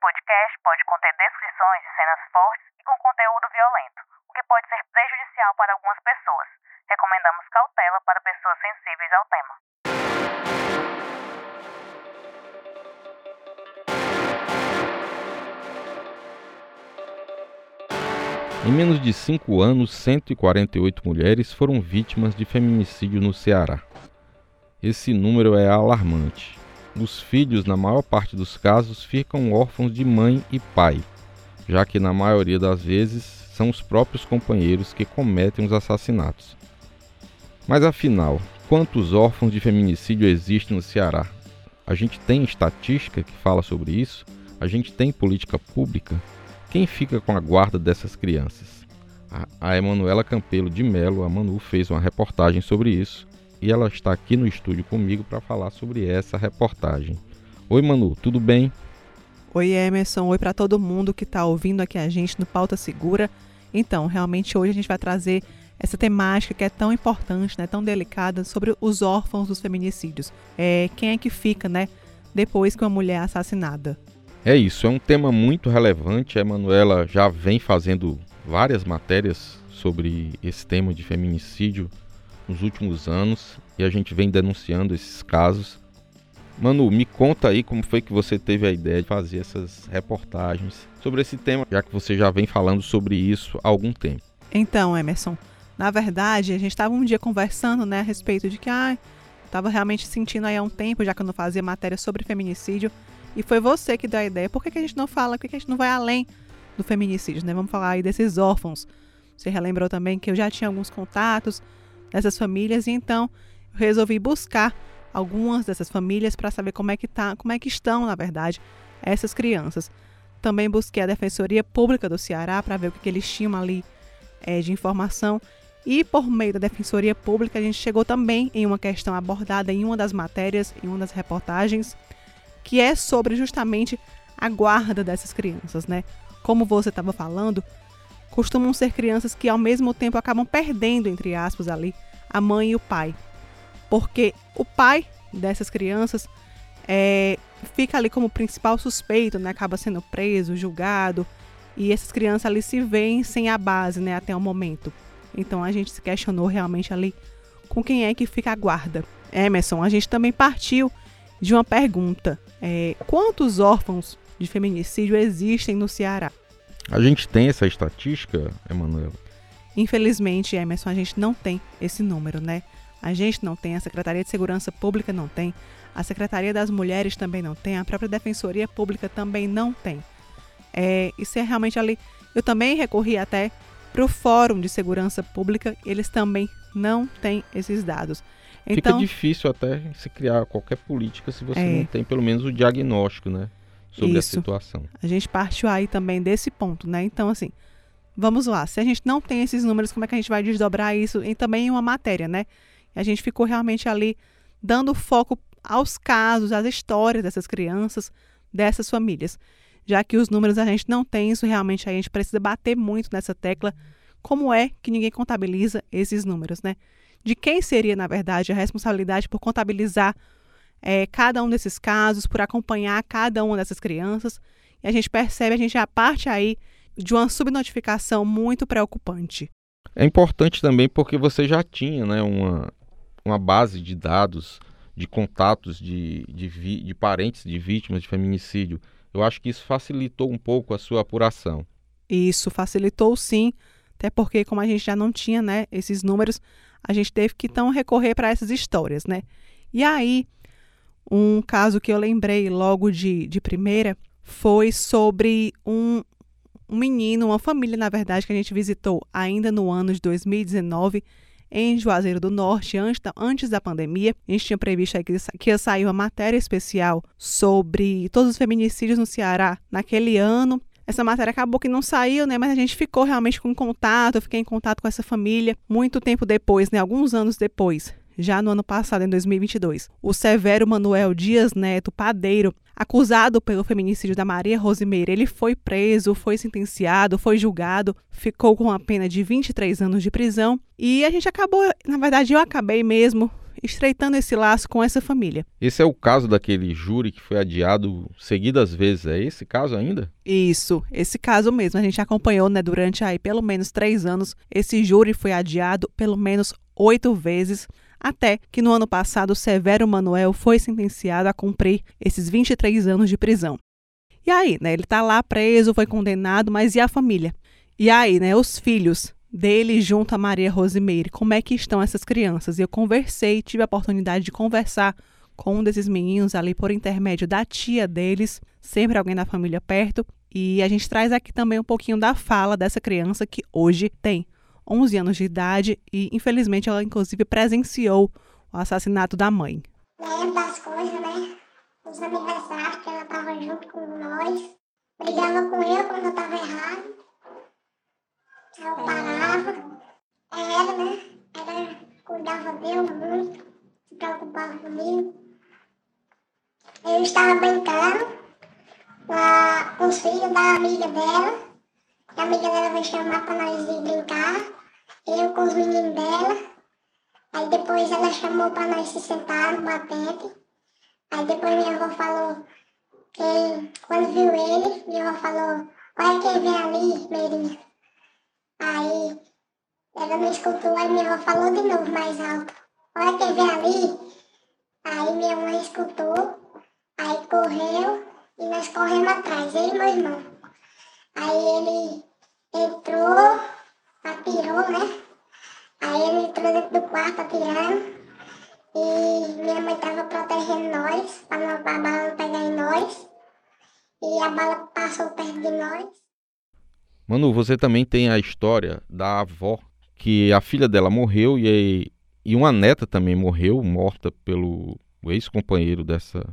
podcast pode conter descrições de cenas fortes e com conteúdo violento, o que pode ser prejudicial para algumas pessoas. Recomendamos cautela para pessoas sensíveis ao tema. Em menos de cinco anos, 148 mulheres foram vítimas de feminicídio no Ceará. Esse número é alarmante. Os filhos, na maior parte dos casos, ficam órfãos de mãe e pai, já que na maioria das vezes são os próprios companheiros que cometem os assassinatos. Mas afinal, quantos órfãos de feminicídio existem no Ceará? A gente tem estatística que fala sobre isso? A gente tem política pública? Quem fica com a guarda dessas crianças? A Emanuela Campelo de Melo, a Manu, fez uma reportagem sobre isso e ela está aqui no estúdio comigo para falar sobre essa reportagem. Oi, Manu, tudo bem? Oi, Emerson. Oi para todo mundo que está ouvindo aqui a gente no Pauta Segura. Então, realmente hoje a gente vai trazer essa temática que é tão importante, né, tão delicada, sobre os órfãos dos feminicídios. É, quem é que fica, né, depois que uma mulher é assassinada? É isso, é um tema muito relevante. A Emanuela já vem fazendo várias matérias sobre esse tema de feminicídio nos últimos anos e a gente vem denunciando esses casos. Manu, me conta aí como foi que você teve a ideia de fazer essas reportagens sobre esse tema, já que você já vem falando sobre isso há algum tempo. Então, Emerson, na verdade, a gente estava um dia conversando, né, a respeito de que, ah, estava realmente sentindo aí há um tempo, já que eu não fazia matéria sobre feminicídio, e foi você que deu a ideia. Por que, que a gente não fala, por que, que a gente não vai além do feminicídio, né? Vamos falar aí desses órfãos. Você relembrou também que eu já tinha alguns contatos dessas famílias e então eu resolvi buscar algumas dessas famílias para saber como é que tá, como é que estão, na verdade, essas crianças. Também busquei a Defensoria Pública do Ceará para ver o que, que eles tinham ali é, de informação. E por meio da Defensoria Pública, a gente chegou também em uma questão abordada em uma das matérias, em uma das reportagens, que é sobre justamente a guarda dessas crianças, né? Como você estava falando, costumam ser crianças que ao mesmo tempo acabam perdendo, entre aspas, ali, a mãe e o pai. Porque o pai dessas crianças é, fica ali como principal suspeito, né? Acaba sendo preso, julgado. E essas crianças ali se veem sem a base, né? Até o momento. Então a gente se questionou realmente ali com quem é que fica a guarda. Emerson, a gente também partiu de uma pergunta: é, quantos órfãos de feminicídio existem no Ceará? A gente tem essa estatística, Emanuela? Infelizmente, Emerson, a gente não tem esse número, né? A gente não tem, a Secretaria de Segurança Pública não tem, a Secretaria das Mulheres também não tem, a própria Defensoria Pública também não tem. É, isso é realmente ali. Eu também recorri até para o Fórum de Segurança Pública, eles também não têm esses dados. Então, Fica difícil até se criar qualquer política se você é, não tem pelo menos o diagnóstico, né? Sobre Isso. a situação. A gente partiu aí também desse ponto, né? Então, assim, vamos lá. Se a gente não tem esses números, como é que a gente vai desdobrar isso em também em uma matéria, né? A gente ficou realmente ali dando foco aos casos, às histórias dessas crianças, dessas famílias. Já que os números a gente não tem, isso realmente a gente precisa bater muito nessa tecla. Como é que ninguém contabiliza esses números, né? De quem seria, na verdade, a responsabilidade por contabilizar é, cada um desses casos, por acompanhar cada uma dessas crianças. E a gente percebe, a gente já parte aí de uma subnotificação muito preocupante. É importante também porque você já tinha né, uma, uma base de dados, de contatos de, de, vi, de parentes de vítimas de feminicídio. Eu acho que isso facilitou um pouco a sua apuração. Isso facilitou sim, até porque como a gente já não tinha né, esses números, a gente teve que então recorrer para essas histórias, né? E aí, um caso que eu lembrei logo de, de primeira foi sobre um, um menino, uma família, na verdade, que a gente visitou ainda no ano de 2019 em Juazeiro do Norte, antes da, antes da pandemia. A gente tinha previsto aí que, que ia sair uma matéria especial sobre todos os feminicídios no Ceará naquele ano. Essa matéria acabou que não saiu, né? Mas a gente ficou realmente com contato. Eu fiquei em contato com essa família muito tempo depois, né? Alguns anos depois já no ano passado, em 2022. O Severo Manuel Dias Neto, padeiro, acusado pelo feminicídio da Maria Rosimeira, ele foi preso, foi sentenciado, foi julgado, ficou com a pena de 23 anos de prisão. E a gente acabou, na verdade, eu acabei mesmo estreitando esse laço com essa família. Esse é o caso daquele júri que foi adiado seguidas vezes. É esse caso ainda? Isso, esse caso mesmo. A gente acompanhou, né, durante aí pelo menos três anos. Esse júri foi adiado pelo menos oito vezes até que no ano passado Severo Manuel foi sentenciado a cumprir esses 23 anos de prisão. E aí, né, ele está lá preso, foi condenado, mas e a família? E aí, né, os filhos dele junto a Maria Rosimeire, como é que estão essas crianças? E eu conversei, tive a oportunidade de conversar com um desses meninos ali por intermédio da tia deles, sempre alguém da família perto, e a gente traz aqui também um pouquinho da fala dessa criança que hoje tem 11 anos de idade e, infelizmente, ela inclusive presenciou o assassinato da mãe. Lembro das coisas, né? Os aniversários que ela estava junto com nós. Brigava com eu quando eu estava errado. Eu parava. Ela, né? Ela cuidava dele muito, se preocupava comigo. Eu estava brincando com os filhos da amiga dela. A amiga dela veio chamar para nós ir brincar eu com os meninos dela. Aí depois ela chamou para nós se sentar no batente. Aí depois minha avó falou que quando viu ele, minha avó falou, olha quem vem ali, Meirinho. Aí ela não escutou, aí minha avó falou de novo mais alto, olha quem vem ali. Aí minha mãe escutou, aí correu e nós corremos atrás, eu e meu irmão. Aí ele entrou, atirou, né? Aí ele entrou dentro do quarto atirando. E minha mãe tava protegendo nós, para não, a bala não pegar em nós. E a bala passou perto de nós. Manu, você também tem a história da avó, que a filha dela morreu e, e uma neta também morreu, morta pelo ex-companheiro dessa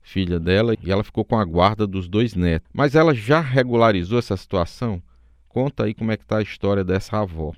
filha dela, e ela ficou com a guarda dos dois netos. Mas ela já regularizou essa situação? Conta aí como é que está a história dessa avó.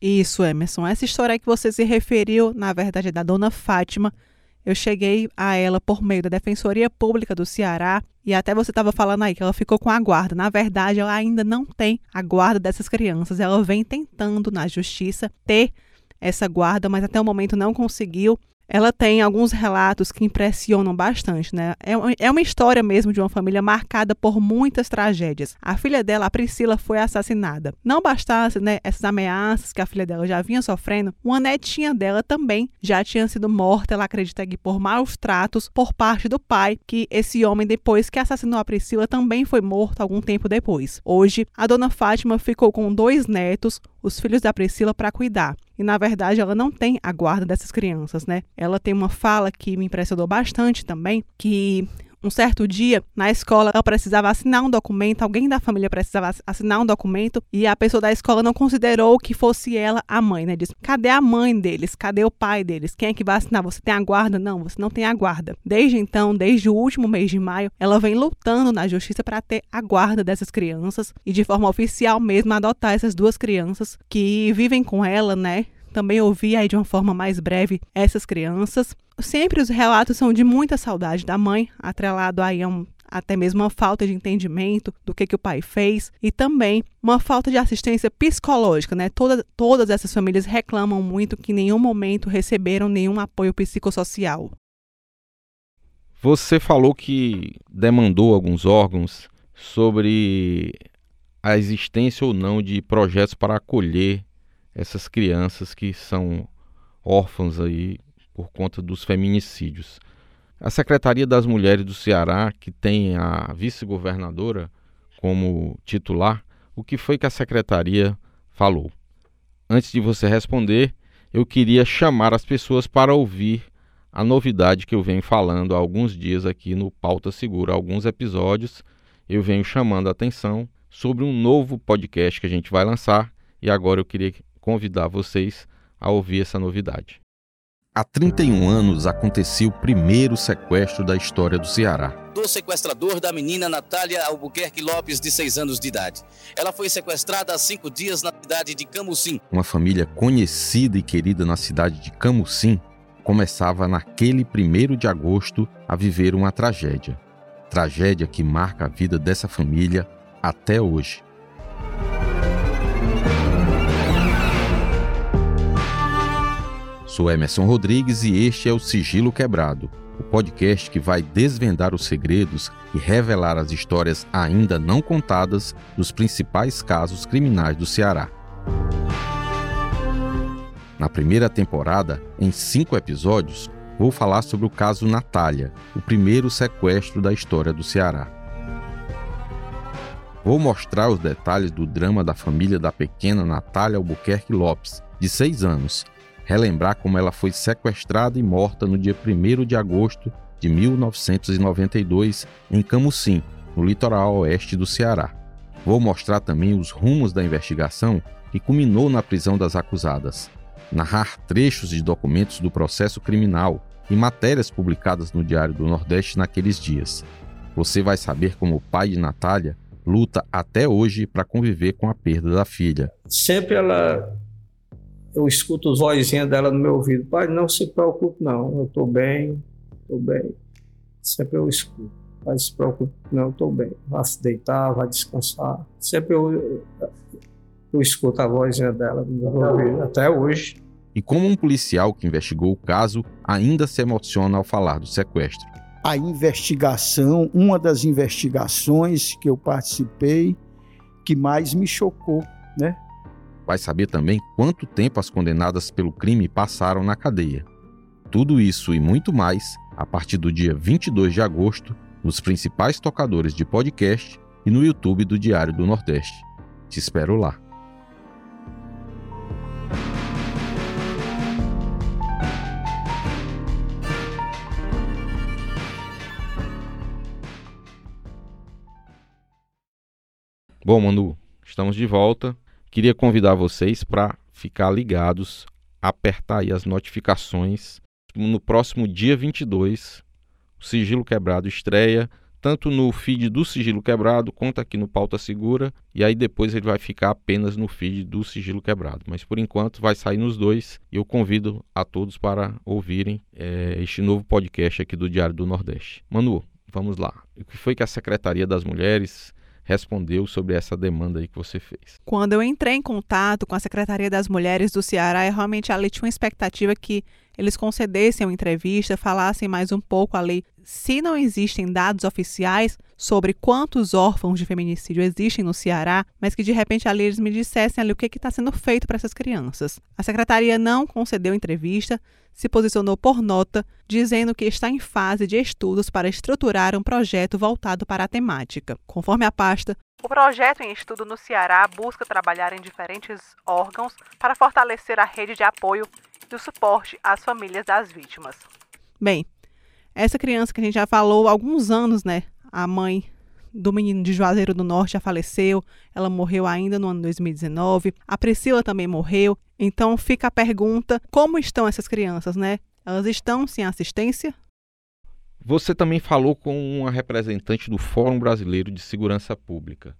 Isso, Emerson. Essa história que você se referiu, na verdade, é da dona Fátima. Eu cheguei a ela por meio da Defensoria Pública do Ceará e até você estava falando aí que ela ficou com a guarda. Na verdade, ela ainda não tem a guarda dessas crianças. Ela vem tentando na justiça ter essa guarda, mas até o momento não conseguiu ela tem alguns relatos que impressionam bastante, né? É, é uma história mesmo de uma família marcada por muitas tragédias. A filha dela, a Priscila, foi assassinada. Não bastasse, né, essas ameaças que a filha dela já vinha sofrendo, uma netinha dela também já tinha sido morta, ela acredita que por maus tratos por parte do pai, que esse homem, depois que assassinou a Priscila, também foi morto algum tempo depois. Hoje, a dona Fátima ficou com dois netos, os filhos da Priscila, para cuidar. E na verdade ela não tem a guarda dessas crianças, né? Ela tem uma fala que me impressionou bastante também, que um certo dia, na escola, ela precisava assinar um documento, alguém da família precisava assinar um documento e a pessoa da escola não considerou que fosse ela a mãe, né? Diz: cadê a mãe deles? Cadê o pai deles? Quem é que vai assinar? Você tem a guarda? Não, você não tem a guarda. Desde então, desde o último mês de maio, ela vem lutando na justiça para ter a guarda dessas crianças e de forma oficial mesmo adotar essas duas crianças que vivem com ela, né? Também ouvi aí de uma forma mais breve essas crianças. Sempre os relatos são de muita saudade da mãe, atrelado aí a um, até mesmo uma falta de entendimento do que, que o pai fez e também uma falta de assistência psicológica, né? Toda, todas essas famílias reclamam muito que em nenhum momento receberam nenhum apoio psicossocial. Você falou que demandou alguns órgãos sobre a existência ou não de projetos para acolher essas crianças que são órfãs aí por conta dos feminicídios. A Secretaria das Mulheres do Ceará, que tem a vice-governadora como titular, o que foi que a secretaria falou? Antes de você responder, eu queria chamar as pessoas para ouvir a novidade que eu venho falando há alguns dias aqui no Pauta Segura, alguns episódios eu venho chamando a atenção sobre um novo podcast que a gente vai lançar e agora eu queria convidar vocês a ouvir essa novidade. Há 31 anos acontecia o primeiro sequestro da história do Ceará. Do sequestrador da menina Natália Albuquerque Lopes, de 6 anos de idade. Ela foi sequestrada há cinco dias na cidade de Camusim. Uma família conhecida e querida na cidade de Camusim começava naquele primeiro de agosto a viver uma tragédia. Tragédia que marca a vida dessa família até hoje. Sou Emerson Rodrigues e este é o Sigilo Quebrado, o podcast que vai desvendar os segredos e revelar as histórias ainda não contadas dos principais casos criminais do Ceará. Na primeira temporada, em cinco episódios, vou falar sobre o caso Natália, o primeiro sequestro da história do Ceará. Vou mostrar os detalhes do drama da família da pequena Natália Albuquerque Lopes, de 6 anos, relembrar como ela foi sequestrada e morta no dia 1 de agosto de 1992 em Camusim, no litoral oeste do Ceará. Vou mostrar também os rumos da investigação que culminou na prisão das acusadas, narrar trechos de documentos do processo criminal e matérias publicadas no Diário do Nordeste naqueles dias. Você vai saber como o pai de Natália luta até hoje para conviver com a perda da filha. Sempre ela eu escuto os vozinhas dela no meu ouvido. Pai, não se preocupe, não. Eu estou bem, estou bem. Sempre eu escuto. Pai, se preocupe, não, eu estou bem. Vá se deitar, vá descansar. Sempre eu, eu escuto a vozinha dela no meu ouvido, até hoje. E como um policial que investigou o caso ainda se emociona ao falar do sequestro. A investigação, uma das investigações que eu participei, que mais me chocou, né? Vai saber também quanto tempo as condenadas pelo crime passaram na cadeia. Tudo isso e muito mais a partir do dia 22 de agosto nos principais tocadores de podcast e no YouTube do Diário do Nordeste. Te espero lá. Bom, Manu, estamos de volta Queria convidar vocês para ficar ligados, apertar aí as notificações. No próximo dia 22, o Sigilo Quebrado estreia tanto no feed do Sigilo Quebrado quanto aqui no Pauta Segura, e aí depois ele vai ficar apenas no feed do Sigilo Quebrado. Mas por enquanto vai sair nos dois e eu convido a todos para ouvirem é, este novo podcast aqui do Diário do Nordeste. Manu, vamos lá. O que foi que a Secretaria das Mulheres respondeu sobre essa demanda aí que você fez? Quando eu entrei em contato com a Secretaria das Mulheres do Ceará, eu realmente ali tinha uma expectativa que eles concedessem uma entrevista, falassem mais um pouco ali se não existem dados oficiais sobre quantos órfãos de feminicídio existem no Ceará, mas que de repente ali eles me dissessem ali o que está sendo feito para essas crianças. A secretaria não concedeu entrevista, se posicionou por nota, dizendo que está em fase de estudos para estruturar um projeto voltado para a temática. Conforme a pasta, o projeto em estudo no Ceará busca trabalhar em diferentes órgãos para fortalecer a rede de apoio do suporte às famílias das vítimas. Bem, essa criança que a gente já falou há alguns anos, né? A mãe do menino de Juazeiro do Norte já faleceu, ela morreu ainda no ano 2019. A Priscila também morreu. Então fica a pergunta: como estão essas crianças, né? Elas estão sem assistência? Você também falou com uma representante do Fórum Brasileiro de Segurança Pública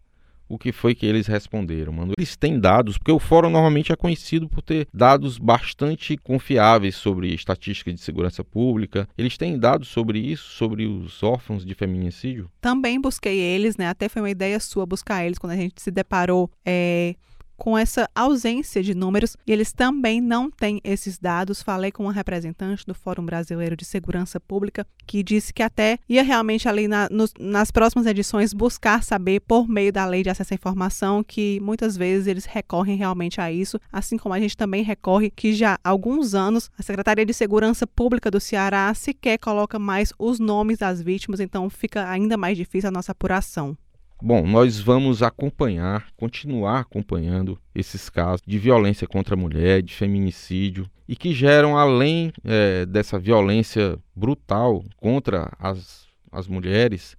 o que foi que eles responderam, mano. Eles têm dados, porque o fórum normalmente é conhecido por ter dados bastante confiáveis sobre estatística de segurança pública. Eles têm dados sobre isso, sobre os órfãos de feminicídio? Também busquei eles, né? Até foi uma ideia sua buscar eles quando a gente se deparou é, com essa ausência de números e eles também não têm esses dados. Falei com uma representante do Fórum Brasileiro de Segurança Pública que disse que até ia realmente ali na, nas próximas edições buscar saber por meio da lei de acesso à informação que muitas vezes eles recorrem realmente a isso, assim como a gente também recorre que já há alguns anos a Secretaria de Segurança Pública do Ceará sequer coloca mais os nomes das vítimas, então fica ainda mais difícil a nossa apuração. Bom, nós vamos acompanhar, continuar acompanhando esses casos de violência contra a mulher, de feminicídio, e que geram, além é, dessa violência brutal contra as, as mulheres,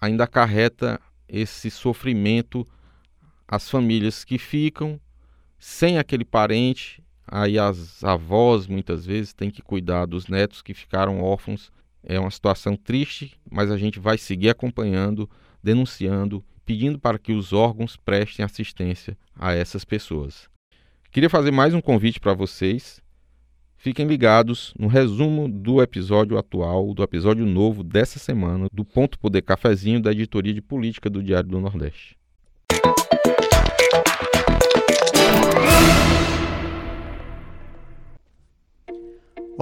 ainda acarreta esse sofrimento às famílias que ficam sem aquele parente, aí as avós muitas vezes têm que cuidar dos netos que ficaram órfãos. É uma situação triste, mas a gente vai seguir acompanhando denunciando, pedindo para que os órgãos prestem assistência a essas pessoas. Queria fazer mais um convite para vocês. Fiquem ligados no resumo do episódio atual, do episódio novo dessa semana do Ponto Poder Cafezinho da editoria de política do Diário do Nordeste.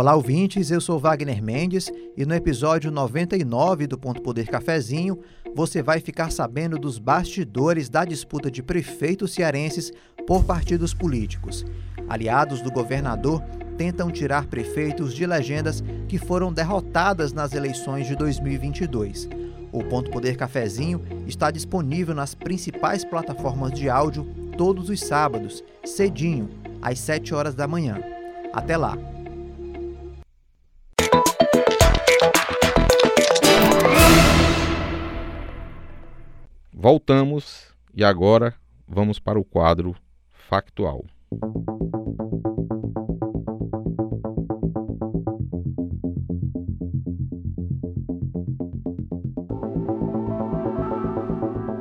Olá, ouvintes. Eu sou Wagner Mendes e no episódio 99 do Ponto Poder Cafezinho você vai ficar sabendo dos bastidores da disputa de prefeitos cearenses por partidos políticos. Aliados do governador tentam tirar prefeitos de legendas que foram derrotadas nas eleições de 2022. O Ponto Poder Cafezinho está disponível nas principais plataformas de áudio todos os sábados, cedinho, às 7 horas da manhã. Até lá! Voltamos e agora vamos para o quadro factual.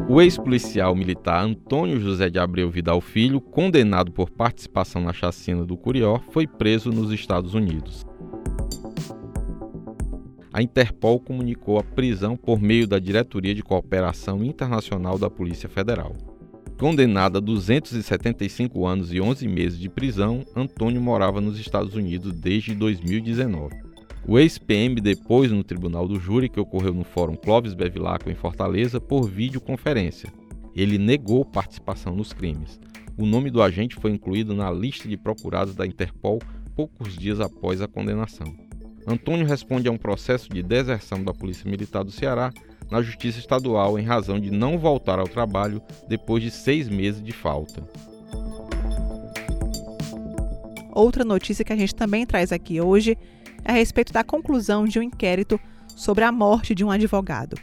O ex-policial militar Antônio José de Abreu Vidal Filho, condenado por participação na chacina do Curió, foi preso nos Estados Unidos. A Interpol comunicou a prisão por meio da Diretoria de Cooperação Internacional da Polícia Federal. Condenado a 275 anos e 11 meses de prisão, Antônio morava nos Estados Unidos desde 2019. O ex-PM depôs no tribunal do júri que ocorreu no Fórum Clóvis Bevilacqua em Fortaleza por videoconferência. Ele negou participação nos crimes. O nome do agente foi incluído na lista de procurados da Interpol poucos dias após a condenação. Antônio responde a um processo de deserção da Polícia Militar do Ceará na Justiça Estadual em razão de não voltar ao trabalho depois de seis meses de falta. Outra notícia que a gente também traz aqui hoje a respeito da conclusão de um inquérito sobre a morte de um advogado.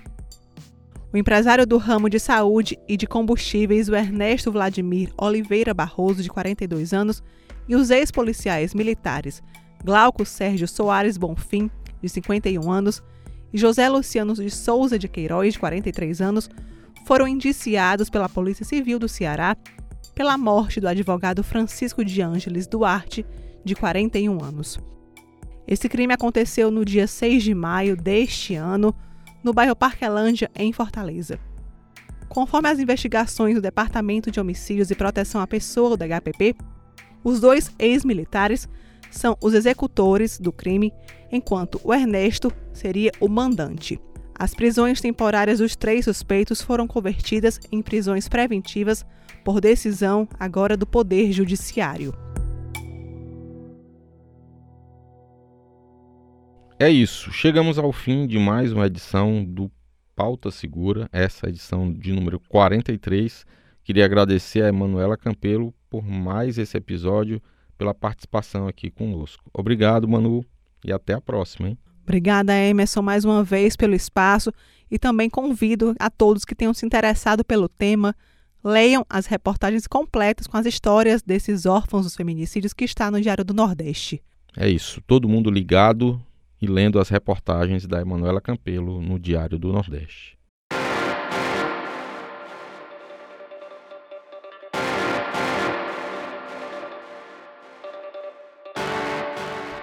O empresário do ramo de saúde e de combustíveis, o Ernesto Vladimir Oliveira Barroso, de 42 anos, e os ex-policiais militares Glauco Sérgio Soares Bonfim, de 51 anos, e José Luciano de Souza de Queiroz, de 43 anos, foram indiciados pela Polícia Civil do Ceará pela morte do advogado Francisco de Ângeles Duarte, de 41 anos. Esse crime aconteceu no dia 6 de maio deste ano, no bairro Parquelândia, em Fortaleza. Conforme as investigações do Departamento de Homicídios e Proteção à Pessoa do HPP, os dois ex-militares são os executores do crime, enquanto o Ernesto seria o mandante. As prisões temporárias dos três suspeitos foram convertidas em prisões preventivas por decisão agora do Poder Judiciário. É isso. Chegamos ao fim de mais uma edição do Pauta Segura, essa edição de número 43. Queria agradecer a Emanuela Campelo por mais esse episódio, pela participação aqui conosco. Obrigado, Manu, e até a próxima. Hein? Obrigada, Emerson, mais uma vez pelo espaço e também convido a todos que tenham se interessado pelo tema, leiam as reportagens completas com as histórias desses órfãos dos feminicídios que está no Diário do Nordeste. É isso, todo mundo ligado e lendo as reportagens da Emanuela Campelo no Diário do Nordeste.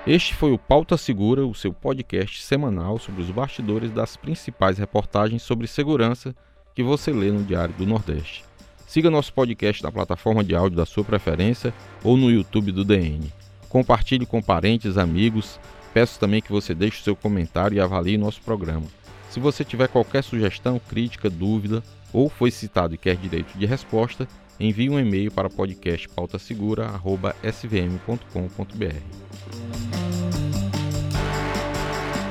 Este foi o Pauta Segura, o seu podcast semanal sobre os bastidores das principais reportagens sobre segurança que você lê no Diário do Nordeste. Siga nosso podcast na plataforma de áudio da sua preferência ou no YouTube do DN. Compartilhe com parentes, amigos Peço também que você deixe o seu comentário e avalie nosso programa. Se você tiver qualquer sugestão, crítica, dúvida ou foi citado e quer direito de resposta, envie um e-mail para podcastpautasegura.svm.com.br.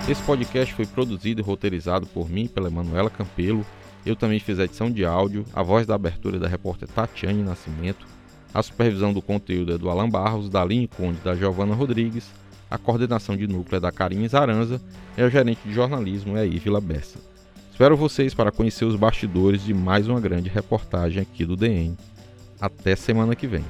Esse podcast foi produzido e roteirizado por mim pela Emanuela Campelo. Eu também fiz a edição de áudio, a voz da abertura da repórter Tatiane Nascimento, a supervisão do conteúdo é do Alan Barros, da Aline Conde da Giovana Rodrigues a coordenação de núcleo é da Karine Zaranza e o gerente de jornalismo é a Ivila Bessa. Espero vocês para conhecer os bastidores de mais uma grande reportagem aqui do DN. Até semana que vem.